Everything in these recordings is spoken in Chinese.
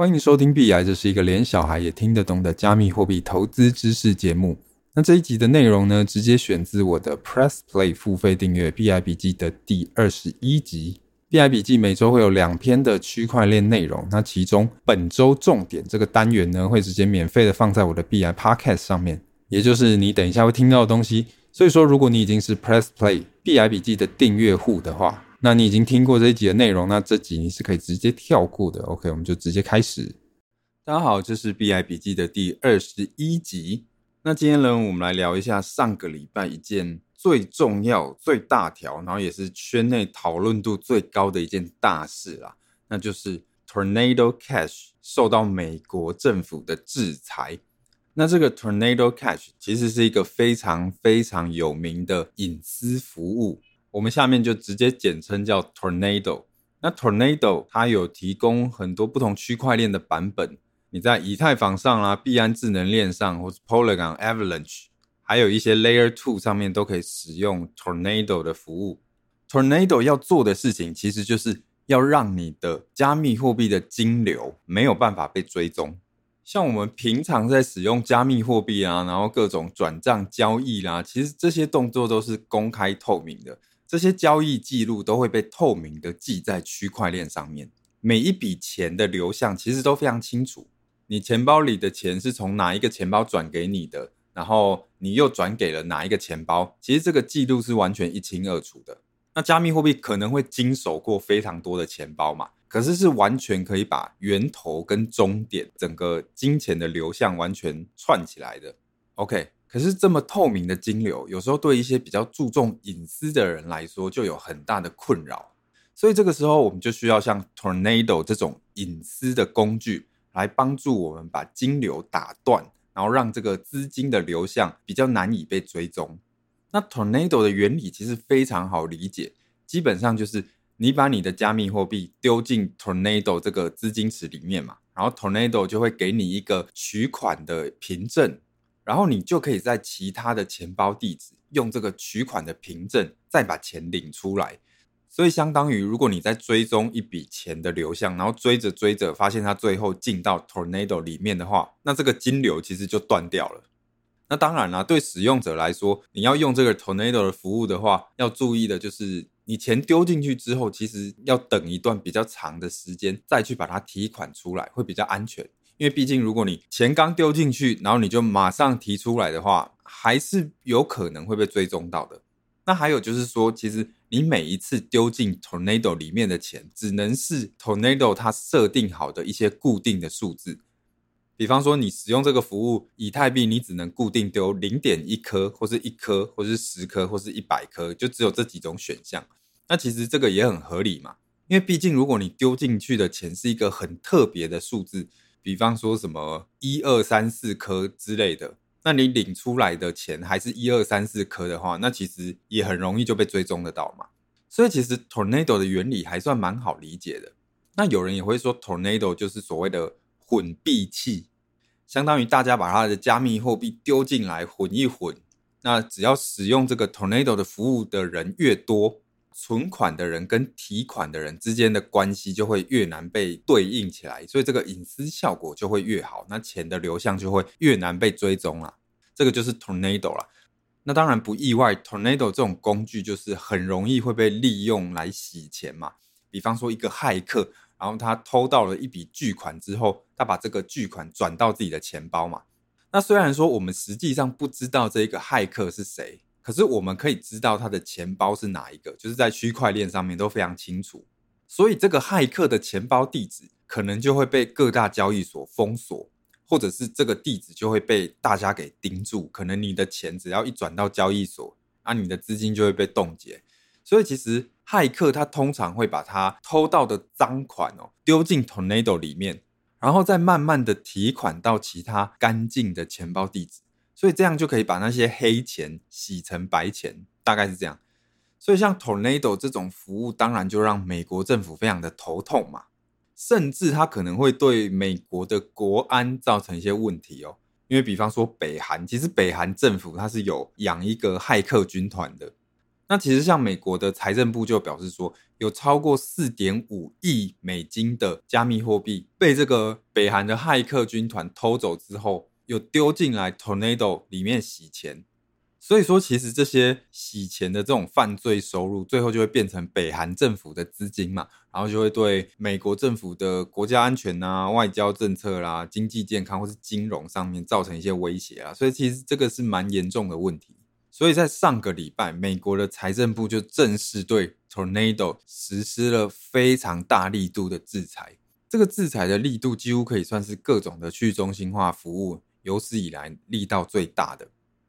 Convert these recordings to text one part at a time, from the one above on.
欢迎收听币癌，这是一个连小孩也听得懂的加密货币投资知识节目。那这一集的内容呢，直接选自我的 Press Play 付费订阅币癌笔记的第二十一集。币癌笔记每周会有两篇的区块链内容，那其中本周重点这个单元呢，会直接免费的放在我的 B I Podcast 上面，也就是你等一下会听到的东西。所以说，如果你已经是 Press Play 币癌笔记的订阅户的话，那你已经听过这一集的内容，那这集你是可以直接跳过的。OK，我们就直接开始。大家好，这是 BI 笔记的第二十一集。那今天呢，我们来聊一下上个礼拜一件最重要、最大条，然后也是圈内讨论度最高的一件大事啦，那就是 Tornado Cash 受到美国政府的制裁。那这个 Tornado Cash 其实是一个非常非常有名的隐私服务。我们下面就直接简称叫 Tornado。那 Tornado 它有提供很多不同区块链的版本，你在以太坊上啊、币安智能链上，或是 Polygon、Avalanche，还有一些 Layer Two 上面都可以使用 Tornado 的服务。Tornado 要做的事情，其实就是要让你的加密货币的金流没有办法被追踪。像我们平常在使用加密货币啊，然后各种转账交易啦，其实这些动作都是公开透明的。这些交易记录都会被透明的记在区块链上面，每一笔钱的流向其实都非常清楚。你钱包里的钱是从哪一个钱包转给你的，然后你又转给了哪一个钱包，其实这个记录是完全一清二楚的。那加密货币可能会经手过非常多的钱包嘛，可是是完全可以把源头跟终点整个金钱的流向完全串起来的。OK。可是这么透明的金流，有时候对一些比较注重隐私的人来说，就有很大的困扰。所以这个时候，我们就需要像 Tornado 这种隐私的工具，来帮助我们把金流打断，然后让这个资金的流向比较难以被追踪。那 Tornado 的原理其实非常好理解，基本上就是你把你的加密货币丢进 Tornado 这个资金池里面嘛，然后 Tornado 就会给你一个取款的凭证。然后你就可以在其他的钱包地址用这个取款的凭证再把钱领出来，所以相当于如果你在追踪一笔钱的流向，然后追着追着发现它最后进到 Tornado 里面的话，那这个金流其实就断掉了。那当然啦，对使用者来说，你要用这个 Tornado 的服务的话，要注意的就是你钱丢进去之后，其实要等一段比较长的时间再去把它提款出来，会比较安全。因为毕竟，如果你钱刚丢进去，然后你就马上提出来的话，还是有可能会被追踪到的。那还有就是说，其实你每一次丢进 Tornado 里面的钱，只能是 Tornado 它设定好的一些固定的数字。比方说，你使用这个服务，以太币你只能固定丢零点一颗，或是一颗，或是十颗，或是一百颗，就只有这几种选项。那其实这个也很合理嘛，因为毕竟如果你丢进去的钱是一个很特别的数字。比方说什么一二三四颗之类的，那你领出来的钱还是一二三四颗的话，那其实也很容易就被追踪得到嘛。所以其实 Tornado 的原理还算蛮好理解的。那有人也会说 Tornado 就是所谓的混币器，相当于大家把它的加密货币丢进来混一混，那只要使用这个 Tornado 的服务的人越多。存款的人跟提款的人之间的关系就会越难被对应起来，所以这个隐私效果就会越好，那钱的流向就会越难被追踪了。这个就是 Tornado 了。那当然不意外，Tornado 这种工具就是很容易会被利用来洗钱嘛。比方说一个骇客，然后他偷到了一笔巨款之后，他把这个巨款转到自己的钱包嘛。那虽然说我们实际上不知道这个骇客是谁。可是我们可以知道他的钱包是哪一个，就是在区块链上面都非常清楚，所以这个骇客的钱包地址可能就会被各大交易所封锁，或者是这个地址就会被大家给盯住，可能你的钱只要一转到交易所，啊，你的资金就会被冻结。所以其实骇客他通常会把他偷到的赃款哦丢进 Tornado 里面，然后再慢慢的提款到其他干净的钱包地址。所以这样就可以把那些黑钱洗成白钱，大概是这样。所以像 Tornado 这种服务，当然就让美国政府非常的头痛嘛，甚至它可能会对美国的国安造成一些问题哦。因为比方说北韩，其实北韩政府它是有养一个骇客军团的。那其实像美国的财政部就表示说，有超过四点五亿美金的加密货币被这个北韩的骇客军团偷走之后，有丢进来 Tornado 里面洗钱。所以说，其实这些洗钱的这种犯罪收入，最后就会变成北韩政府的资金嘛，然后就会对美国政府的国家安全啊、外交政策啦、经济健康或是金融上面造成一些威胁啊。所以其实这个是蛮严重的问题。所以在上个礼拜，美国的财政部就正式对 Tornado 实施了非常大力度的制裁。这个制裁的力度几乎可以算是各种的去中心化服务有史以来力道最大的。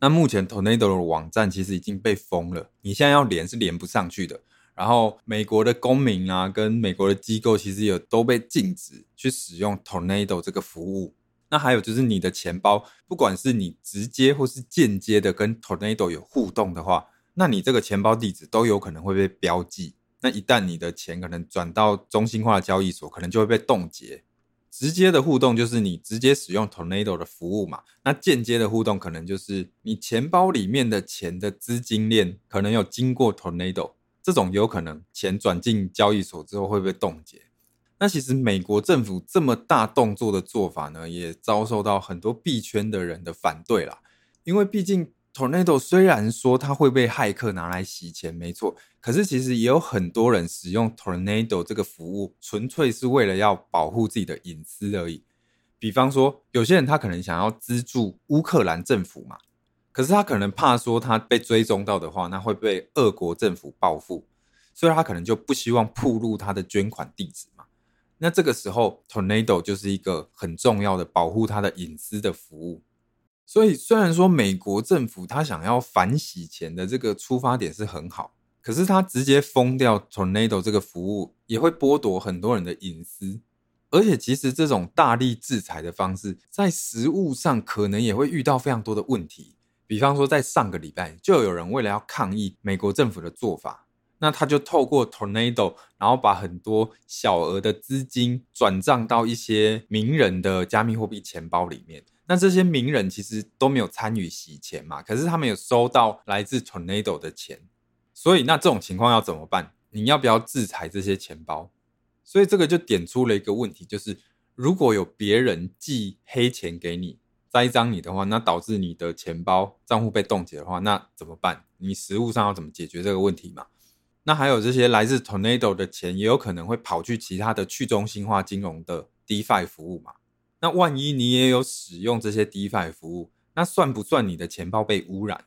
那目前 Tornado 的网站其实已经被封了，你现在要连是连不上去的。然后美国的公民啊，跟美国的机构其实也都被禁止去使用 Tornado 这个服务。那还有就是你的钱包，不管是你直接或是间接的跟 Tornado 有互动的话，那你这个钱包地址都有可能会被标记。那一旦你的钱可能转到中心化的交易所，可能就会被冻结。直接的互动就是你直接使用 Tornado 的服务嘛，那间接的互动可能就是你钱包里面的钱的资金链可能有经过 Tornado，这种有可能钱转进交易所之后会被冻结。那其实美国政府这么大动作的做法呢，也遭受到很多币圈的人的反对啦，因为毕竟。Tornado 虽然说它会被骇客拿来洗钱，没错，可是其实也有很多人使用 Tornado 这个服务，纯粹是为了要保护自己的隐私而已。比方说，有些人他可能想要资助乌克兰政府嘛，可是他可能怕说他被追踪到的话，那会被俄国政府报复，所以他可能就不希望暴露他的捐款地址嘛。那这个时候，Tornado 就是一个很重要的保护他的隐私的服务。所以，虽然说美国政府他想要反洗钱的这个出发点是很好，可是他直接封掉 Tornado 这个服务，也会剥夺很多人的隐私。而且，其实这种大力制裁的方式，在实务上可能也会遇到非常多的问题。比方说，在上个礼拜，就有人为了要抗议美国政府的做法，那他就透过 Tornado，然后把很多小额的资金转账到一些名人的加密货币钱包里面。那这些名人其实都没有参与洗钱嘛，可是他们有收到来自 Tornado 的钱，所以那这种情况要怎么办？你要不要制裁这些钱包？所以这个就点出了一个问题，就是如果有别人寄黑钱给你，栽赃你的话，那导致你的钱包账户被冻结的话，那怎么办？你实务上要怎么解决这个问题嘛？那还有这些来自 Tornado 的钱，也有可能会跑去其他的去中心化金融的 DeFi 服务嘛？那万一你也有使用这些 DeFi 服务，那算不算你的钱包被污染？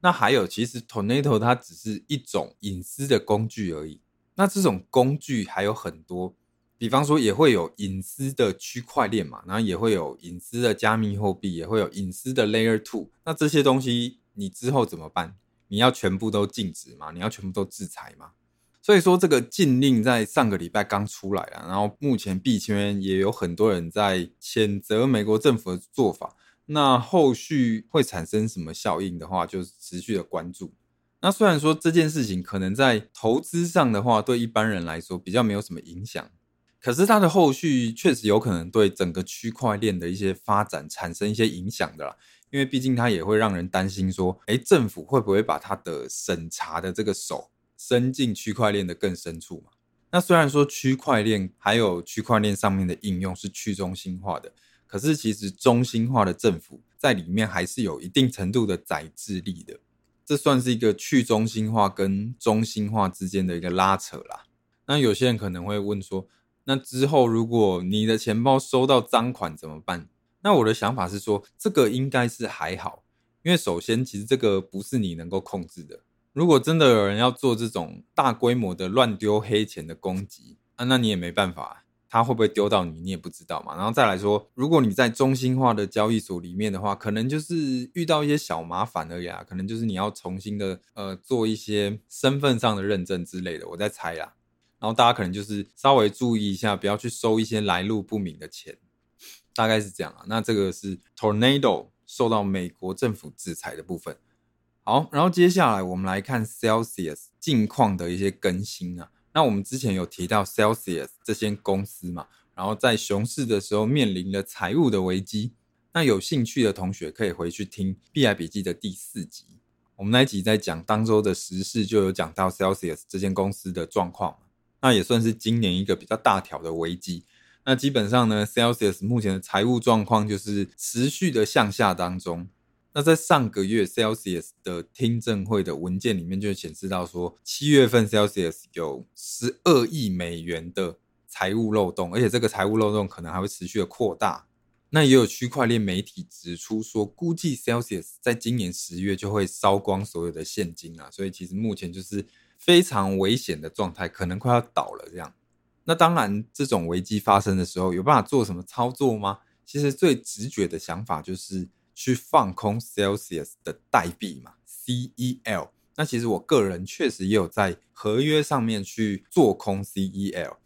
那还有，其实 Tornado 它只是一种隐私的工具而已。那这种工具还有很多，比方说也会有隐私的区块链嘛，然后也会有隐私的加密货币，也会有隐私的 Layer Two。那这些东西你之后怎么办？你要全部都禁止吗？你要全部都制裁吗？所以说，这个禁令在上个礼拜刚出来了，然后目前币圈也有很多人在谴责美国政府的做法。那后续会产生什么效应的话，就持续的关注。那虽然说这件事情可能在投资上的话，对一般人来说比较没有什么影响，可是它的后续确实有可能对整个区块链的一些发展产生一些影响的啦。因为毕竟它也会让人担心说，诶，政府会不会把它的审查的这个手伸进区块链的更深处嘛？那虽然说区块链还有区块链上面的应用是去中心化的，可是其实中心化的政府在里面还是有一定程度的宰制力的。这算是一个去中心化跟中心化之间的一个拉扯啦。那有些人可能会问说，那之后如果你的钱包收到赃款怎么办？那我的想法是说，这个应该是还好，因为首先其实这个不是你能够控制的。如果真的有人要做这种大规模的乱丢黑钱的攻击啊，那你也没办法，他会不会丢到你，你也不知道嘛。然后再来说，如果你在中心化的交易所里面的话，可能就是遇到一些小麻烦而已啊，可能就是你要重新的呃做一些身份上的认证之类的，我在猜啦。然后大家可能就是稍微注意一下，不要去收一些来路不明的钱，大概是这样啊。那这个是 Tornado 受到美国政府制裁的部分。好，然后接下来我们来看 Celsius 近况的一些更新啊。那我们之前有提到 Celsius 这间公司嘛，然后在熊市的时候面临了财务的危机。那有兴趣的同学可以回去听币海笔记的第四集，我们那一集在讲当周的时事，就有讲到 Celsius 这间公司的状况。那也算是今年一个比较大条的危机。那基本上呢，Celsius 目前的财务状况就是持续的向下当中。那在上个月 Celsius 的听证会的文件里面就显示到说，七月份 Celsius 有十二亿美元的财务漏洞，而且这个财务漏洞可能还会持续的扩大。那也有区块链媒体指出说，估计 Celsius 在今年十月就会烧光所有的现金啊，所以其实目前就是非常危险的状态，可能快要倒了这样。那当然，这种危机发生的时候，有办法做什么操作吗？其实最直觉的想法就是去放空 Celsius 的代币嘛，CEL。那其实我个人确实也有在合约上面去做空 CEL，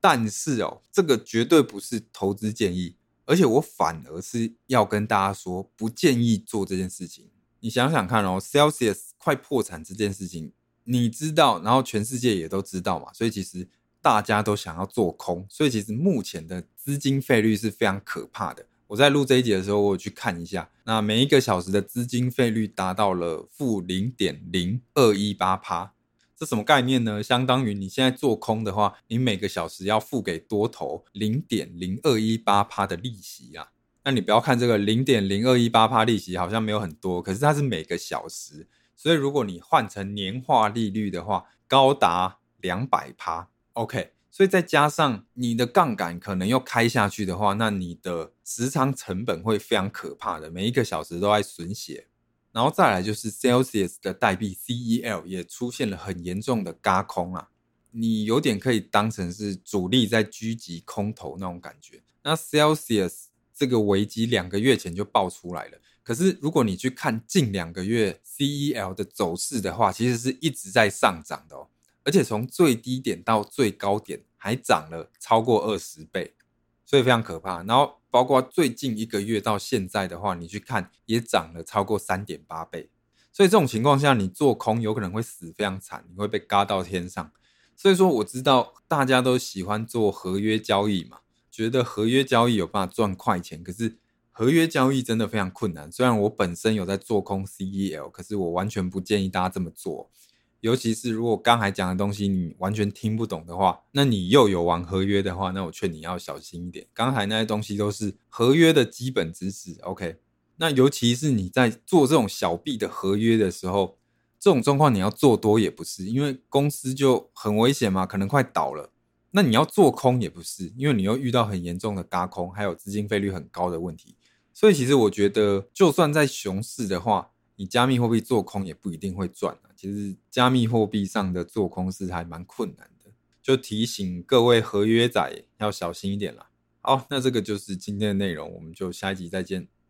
但是哦，这个绝对不是投资建议，而且我反而是要跟大家说，不建议做这件事情。你想想看哦，Celsius 快破产这件事情，你知道，然后全世界也都知道嘛，所以其实。大家都想要做空，所以其实目前的资金费率是非常可怕的。我在录这一集的时候，我有去看一下，那每一个小时的资金费率达到了负零点零二一八趴，这什么概念呢？相当于你现在做空的话，你每个小时要付给多头零点零二一八趴的利息啊。那你不要看这个零点零二一八趴利息好像没有很多，可是它是每个小时，所以如果你换成年化利率的话，高达两百趴。OK，所以再加上你的杠杆可能又开下去的话，那你的持仓成本会非常可怕的，每一个小时都在损血。然后再来就是 Celsius 的代币 CEL 也出现了很严重的轧空啊，你有点可以当成是主力在狙击空头那种感觉。那 Celsius 这个危机两个月前就爆出来了，可是如果你去看近两个月 CEL 的走势的话，其实是一直在上涨的哦。而且从最低点到最高点还涨了超过二十倍，所以非常可怕。然后包括最近一个月到现在的话，你去看也涨了超过三点八倍。所以这种情况下，你做空有可能会死非常惨，你会被嘎到天上。所以说我知道大家都喜欢做合约交易嘛，觉得合约交易有办法赚快钱。可是合约交易真的非常困难。虽然我本身有在做空 CEL，可是我完全不建议大家这么做。尤其是如果刚才讲的东西你完全听不懂的话，那你又有玩合约的话，那我劝你要小心一点。刚才那些东西都是合约的基本知识，OK？那尤其是你在做这种小币的合约的时候，这种状况你要做多也不是，因为公司就很危险嘛，可能快倒了。那你要做空也不是，因为你又遇到很严重的轧空，还有资金费率很高的问题。所以其实我觉得，就算在熊市的话，你加密货币做空也不一定会赚。其实加密货币上的做空是还蛮困难的，就提醒各位合约仔要小心一点啦。好，那这个就是今天的内容，我们就下一集再见。